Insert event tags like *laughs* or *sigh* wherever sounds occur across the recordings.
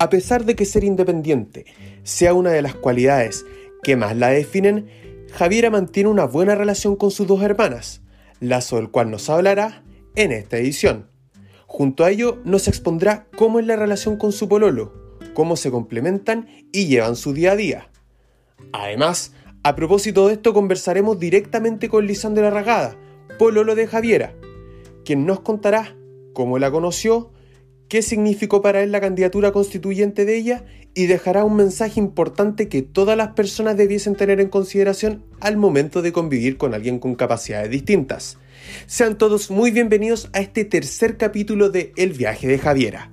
A pesar de que ser independiente sea una de las cualidades que más la definen, Javiera mantiene una buena relación con sus dos hermanas, lazo del cual nos hablará en esta edición. Junto a ello nos expondrá cómo es la relación con su pololo, cómo se complementan y llevan su día a día. Además, a propósito de esto conversaremos directamente con Lisandro Arragada, pololo de Javiera, quien nos contará cómo la conoció, qué significó para él la candidatura constituyente de ella y dejará un mensaje importante que todas las personas debiesen tener en consideración al momento de convivir con alguien con capacidades distintas. Sean todos muy bienvenidos a este tercer capítulo de El viaje de Javiera.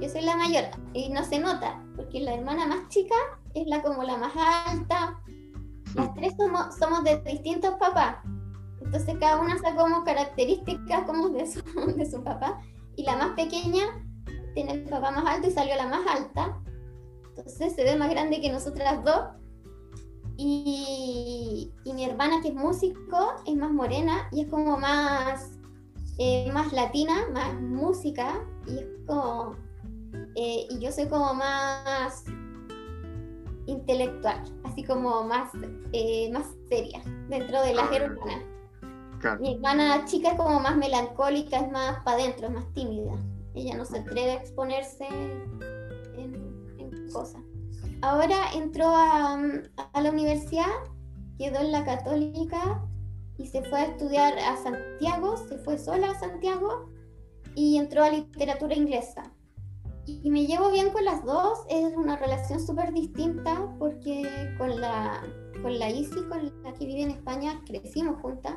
Yo soy la mayor y no se nota, porque la hermana más chica es la como la más alta. Las tres somos, somos de distintos papás. Entonces cada una saca como características como de su, *laughs* de su papá. Y la más pequeña tiene el papá más alto y salió la más alta. Entonces se ve más grande que nosotras dos. Y, y mi hermana que es músico es más morena y es como más, eh, más latina, más música. Y es como... Eh, y yo soy como más intelectual, así como más, eh, más seria dentro de las hermanas. Mi hermana chica es como más melancólica, es más para adentro, es más tímida. Ella no se atreve a exponerse en, cosas. Ahora entró a, a, la universidad, quedó en la católica y se fue a estudiar a Santiago, se fue sola a Santiago y entró a literatura inglesa. Y me llevo bien con las dos, es una relación súper distinta porque con la, con la Isi, con la que vive en España, crecimos juntas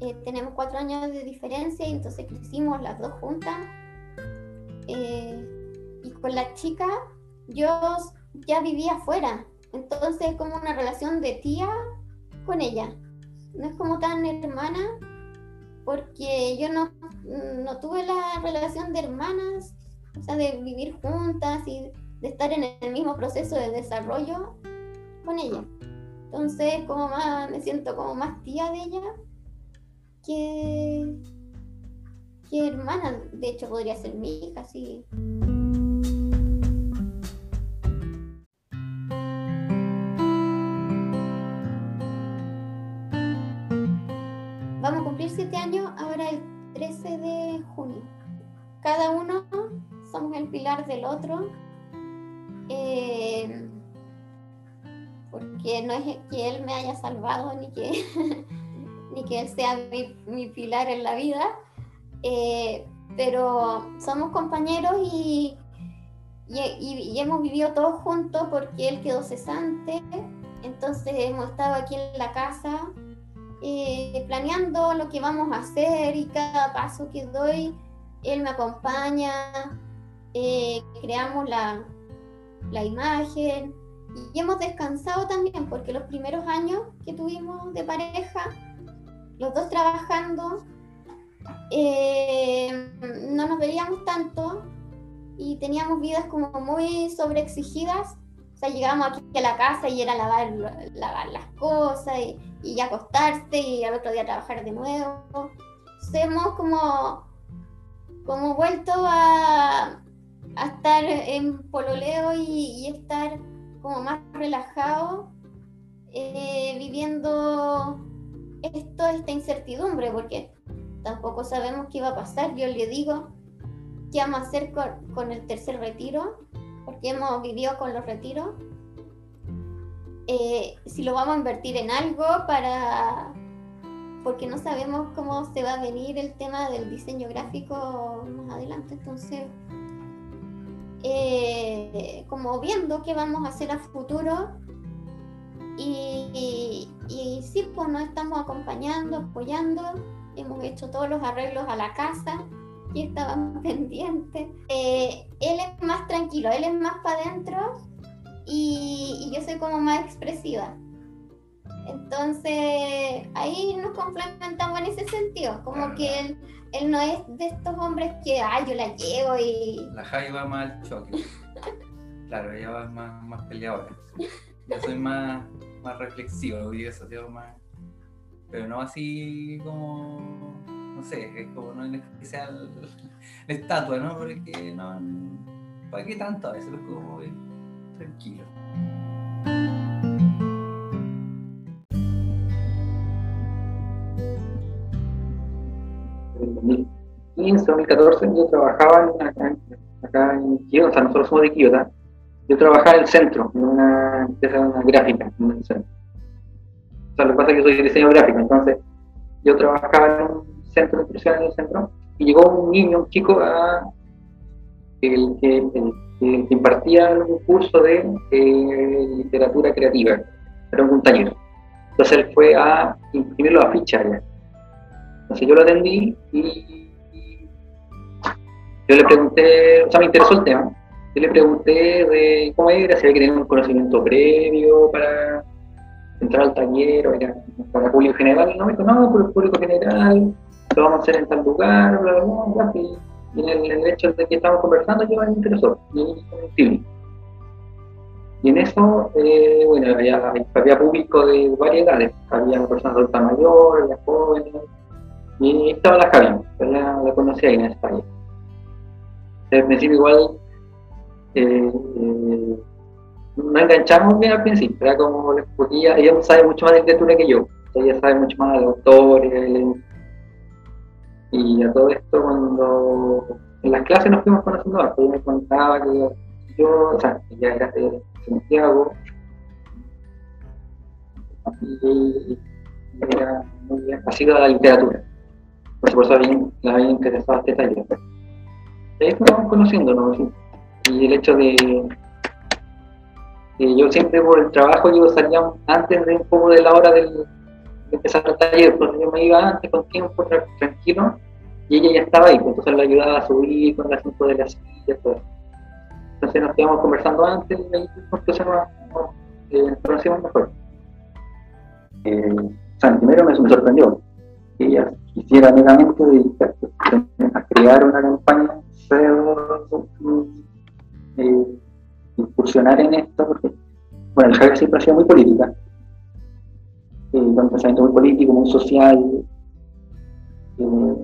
eh, tenemos cuatro años de diferencia y entonces crecimos las dos juntas. Eh, y con la chica yo ya vivía afuera, entonces es como una relación de tía con ella. No es como tan hermana, porque yo no, no tuve la relación de hermanas, o sea, de vivir juntas y de estar en el mismo proceso de desarrollo con ella. Entonces, como más, me siento como más tía de ella que, hermana, de hecho podría ser mi hija, sí. Vamos a cumplir siete años ahora el 13 de junio. Cada uno somos el pilar del otro. Eh, porque no es que él me haya salvado ni que *laughs* ni que él sea mi, pilar en la vida, eh, pero somos compañeros y, y, hemos vivido todos juntos porque él quedó cesante, entonces hemos estado aquí en la casa eh, planeando lo que vamos a hacer y cada paso que doy, él me acompaña, eh, creamos la, la imagen y hemos descansado también porque los primeros años que tuvimos de pareja los dos trabajando, eh, no nos veíamos tanto y teníamos vidas como muy sobreexigidas. O sea, llegábamos aquí a la casa y era lavar, lavar las cosas y, y acostarse y al otro día trabajar de nuevo. Entonces hemos como, como vuelto a, a estar en pololeo y, y, estar como más relajado, eh, viviendo esto, esta incertidumbre, porque tampoco sabemos qué va a pasar. Yo le digo, ¿qué vamos a hacer con, el tercer retiro? Porque hemos vivido con los retiros. Eh, si lo vamos a invertir en algo para porque no sabemos cómo se va a venir el tema del diseño gráfico más adelante entonces eh, como viendo qué vamos a hacer a futuro y, y, sí, pues nos estamos acompañando, apoyando. Hemos hecho todos los arreglos a la casa y estaban *laughs* pendientes. Eh, él es más tranquilo, él es más para adentro y, yo soy como más expresiva. Entonces, ahí nos complementamos en ese sentido, como que él, él no es de estos hombres que, ay, yo la llevo y... La Javi va más al choque. *laughs* claro, ella va más, más peleadora. Yo soy más, más reflexivo, y eso, más. Pero no así como no sé, es como no es sea *laughs* la estatua, ¿no? Porque no, ¿para qué tanto a veces? Es como tranquilo. En 2015, 2014 yo trabajaba acá, acá en Quillota, o sea, nosotros somos de Quillota, yo trabajaba en el centro, en una empresa gráfica. O sea, lo que pasa es que soy diseño gráfico, entonces yo trabajaba en un centro de impresión en el centro y llegó un niño, un chico, a, el, que, impartía un curso de literatura creativa, era un taller. Entonces él fue a imprimir la ficha allá. Entonces yo lo atendí y yo le pregunté, o sea, me interesó el tema yo le pregunté de cómo era, si había que tener un conocimiento previo para entrar al taller o era para público general. No, me dijo, no, por el público general, lo vamos a hacer en tal lugar, bla, bla, bla. Y, en el, hecho de que estamos conversando, yo me interesó. Y, y en eso, eh, bueno, había, público de varias edades. Había personas adultas mayores, jóvenes. Y estaba la Javier, la, la conocí ahí en taller. Al principio igual eh, nos enganchamos bien al principio, era como ella, ella sabe mucho más de literatura que yo, ella sabe mucho más de autores, y a todo esto cuando en las clases nos fuimos conociendo ella me contaba que yo, o sea, ella era de Santiago, y era muy bien, sido la literatura, por eso bien, la había interesado este taller. Y ahí fuimos conociéndonos, ¿sí? Y el hecho de que yo siempre por el trabajo yo salía antes de un poco de la hora de empezar el taller, entonces yo me iba antes con tiempo, tranquilo, y ella ya estaba ahí, pues, entonces la ayudaba a subir con el asunto de la silla, todo. Entonces nos quedamos conversando antes y entonces nos, eh, conocimos mejor. Eh, primero me, me sorprendió que ella quisiera meramente dedicarse a crear una campaña eh, incursionar en esto, porque, bueno, el Javier siempre ha sido muy política, eh, un pensamiento muy político, muy social, eh,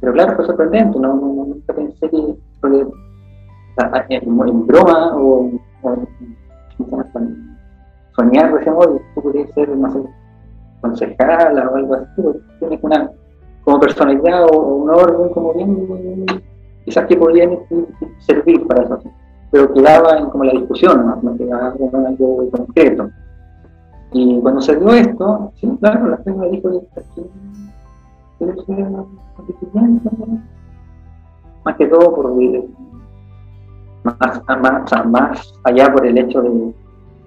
pero claro, fue sorprendente, no, nunca pensé que, en, broma o, soñar de ese modo, tú podrías ser, no sé, concejal o algo así, tienes una como personalidad o, un orden como bien quizás que podían servir para eso, pero quedaba en como la discusión, no, no quedaba algo concreto. Y cuando se dio esto, sí, claro, la gente me dijo, más que todo por más, más, más allá por el hecho de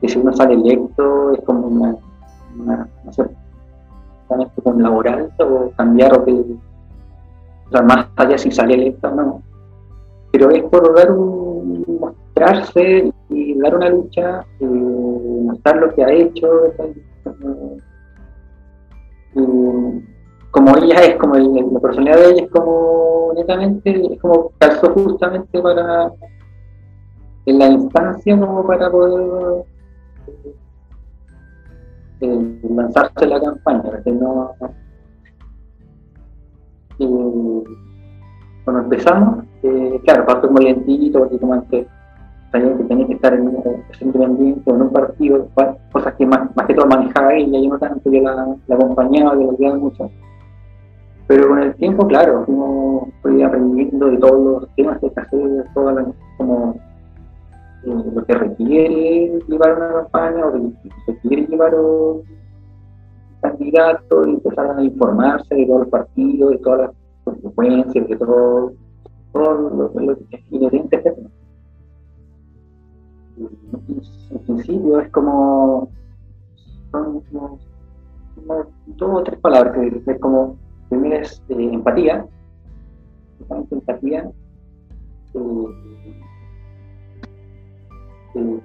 que si uno sale electo es como una, una no sé, como laboral o cambiar o que sea, más allá si sale electo no pero es por dar un, mostrarse y dar una lucha, mostrar lo que ha hecho. como ella es, como la personalidad de ella es como netamente, es como calzó justamente para en la instancia como para poder eh, lanzarse la campaña, que no cuando empezamos, eh, claro, pasó como lentito, porque como que tenía que estar en un independiente o en un partido, cosas que más, más que todo manejaba ella, yo no tanto, yo la, la acompañaba, le ayudaba mucho. Pero con el tiempo, claro, fue aprendiendo de todos los temas que hay que todas como eh, lo que requiere llevar una campaña o lo que requiere llevar un candidato y empezar a informarse de todos los partidos, de todas las consecuencias, de todo, todo lo, lo inherente a En principio es como, son como, dos o tres palabras que es como, primero es eh, empatía, empatía, eh, eh,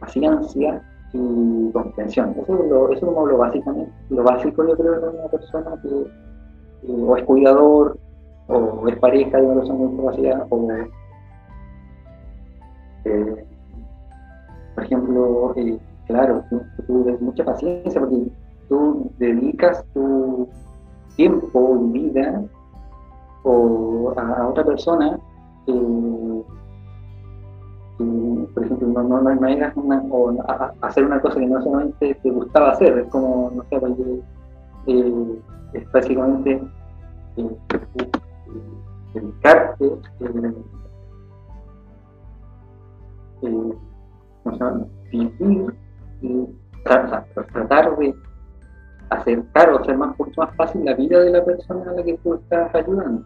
paciencia y comprensión. Eso es, lo, eso es como lo, básicamente, lo básico yo creo de una persona que o es cuidador, o es pareja de una persona con discapacidad, o, eh, por ejemplo, eh, claro, tú, tienes mucha paciencia porque tú dedicas tu, tiempo y vida o a, otra persona que, por ejemplo, no, no, no, una, o hacer una cosa que no solamente te gustaba hacer, es como, no sé, eh, es básicamente eh, dedicarte, eh, eh, vivir y tratar de acercar o hacer más, más fácil la vida de la persona a la que tú estás ayudando.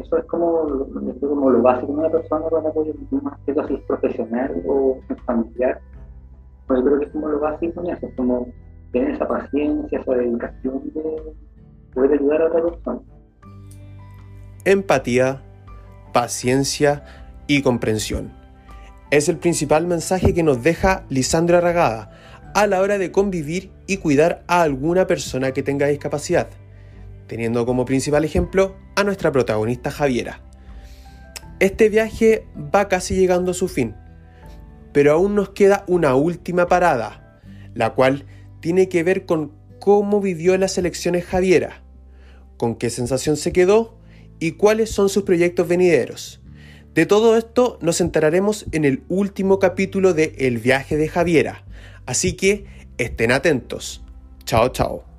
Eso es como, como lo básico de una persona para apoyo más que si es profesional o familiar. Pues yo creo que es como lo básico en eso, es como tener esa paciencia, esa dedicación de poder ayudar a otra persona. Empatía, paciencia y comprensión. Es el principal mensaje que nos deja Lisandra Arragada a la hora de convivir y cuidar a alguna persona que tenga discapacidad, teniendo como principal ejemplo a nuestra protagonista Javiera. Este viaje va casi llegando a su fin, pero aún nos queda una última parada, la cual tiene que ver con cómo vivió las elecciones Javiera, con qué sensación se quedó y cuáles son sus proyectos venideros. De todo esto nos enteraremos en el último capítulo de El viaje de Javiera, así que estén atentos. Chao, chao.